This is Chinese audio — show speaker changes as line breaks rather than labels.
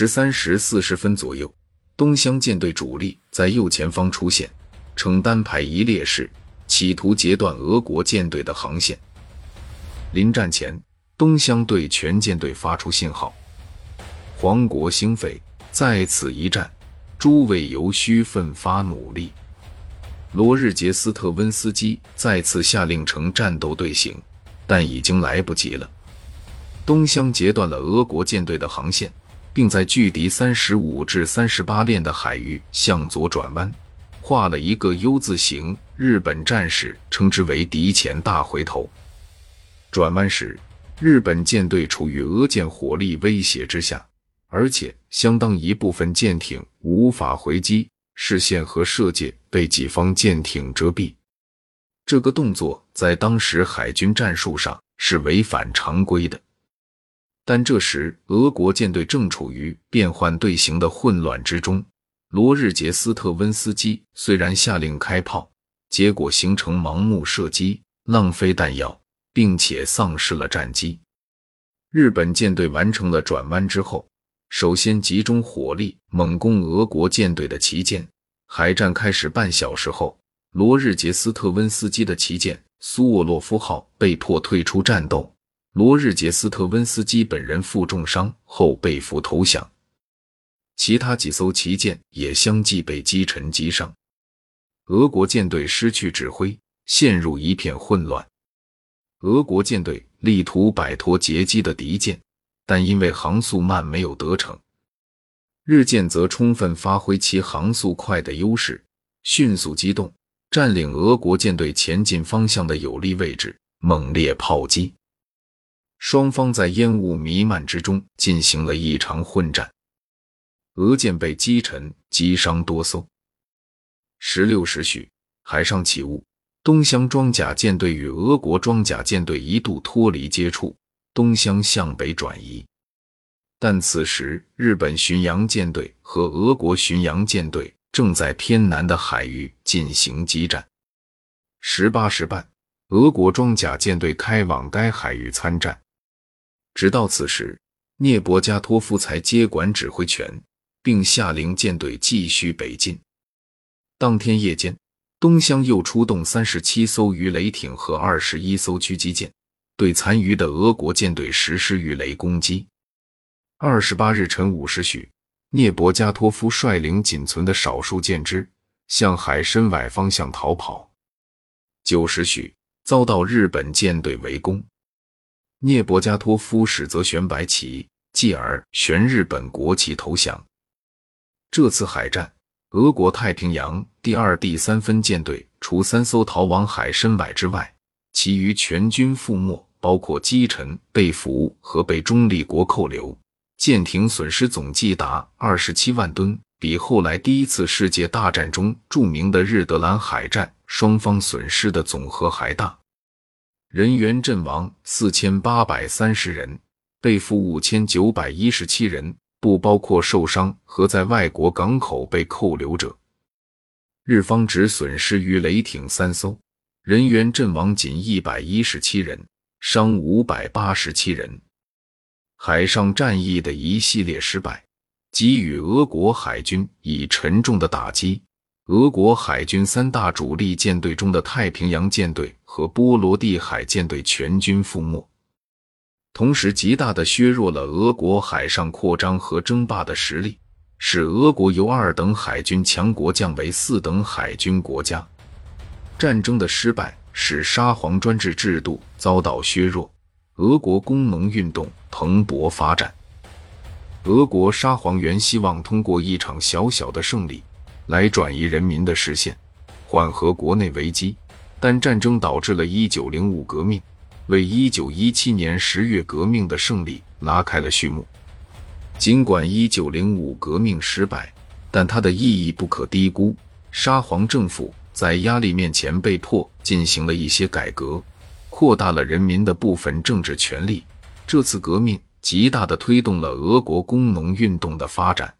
十三时四十分左右，东乡舰队主力在右前方出现，呈单排一列式，企图截断俄国舰队的航线。临战前，东乡对全舰队发出信号：“皇国兴废，在此一战，诸位尤需奋发努力。”罗日杰斯特温斯基再次下令成战斗队形，但已经来不及了。东乡截断了俄国舰队的航线，并在距敌三十五至三十八链的海域向左转弯，画了一个 U 字形。日本战士称之为“敌前大回头”。转弯时，日本舰队处于俄舰火力威胁之下，而且相当一部分舰艇无法回击。视线和射界被己方舰艇遮蔽，这个动作在当时海军战术上是违反常规的。但这时俄国舰队正处于变换队形的混乱之中。罗日杰斯特温斯基虽然下令开炮，结果形成盲目射击，浪费弹药，并且丧失了战机。日本舰队完成了转弯之后。首先集中火力猛攻俄国舰队的旗舰。海战开始半小时后，罗日杰斯特温斯基的旗舰苏沃洛夫号被迫退出战斗。罗日杰斯特温斯基本人负重伤后被俘投降，其他几艘旗舰也相继被击沉击伤。俄国舰队失去指挥，陷入一片混乱。俄国舰队力图摆脱截击的敌舰。但因为航速慢没有得逞，日舰则充分发挥其航速快的优势，迅速机动，占领俄国舰队前进方向的有利位置，猛烈炮击。双方在烟雾弥漫之中进行了一场混战，俄舰被击沉，击伤多艘。十六时许，海上起雾，东乡装甲舰队与俄国装甲舰队一度脱离接触。东乡向北转移，但此时日本巡洋舰队和俄国巡洋舰队正在偏南的海域进行激战。十八时半，俄国装甲舰队开往该海域参战。直到此时，涅伯加托夫才接管指挥权，并下令舰队继续北进。当天夜间，东乡又出动三十七艘鱼雷艇和二十一艘驱击舰。对残余的俄国舰队实施鱼雷攻击。二十八日晨五时许，涅伯加托夫率领仅存的少数舰只向海参崴方向逃跑。九时许，遭到日本舰队围攻，涅伯加托夫使则悬白旗，继而悬日本国旗投降。这次海战，俄国太平洋第二、第三分舰队除三艘逃往海参崴之外，其余全军覆没。包括击沉、被俘和被中立国扣留，舰艇损失总计达二十七万吨，比后来第一次世界大战中著名的日德兰海战双方损失的总和还大。人员阵亡四千八百三十人，被俘五千九百一十七人，不包括受伤和在外国港口被扣留者。日方只损失于雷艇三艘，人员阵亡仅一百一十七人。伤五百八十七人，海上战役的一系列失败，给予俄国海军以沉重的打击。俄国海军三大主力舰队中的太平洋舰队和波罗的海舰队全军覆没，同时极大的削弱了俄国海上扩张和争霸的实力，使俄国由二等海军强国降为四等海军国家。战争的失败。使沙皇专制制度遭到削弱，俄国工农运动蓬勃发展。俄国沙皇原希望通过一场小小的胜利来转移人民的视线，缓和国内危机，但战争导致了1905革命，为1917年十月革命的胜利拉开了序幕。尽管1905革命失败，但它的意义不可低估。沙皇政府。在压力面前，被迫进行了一些改革，扩大了人民的部分政治权利。这次革命极大地推动了俄国工农运动的发展。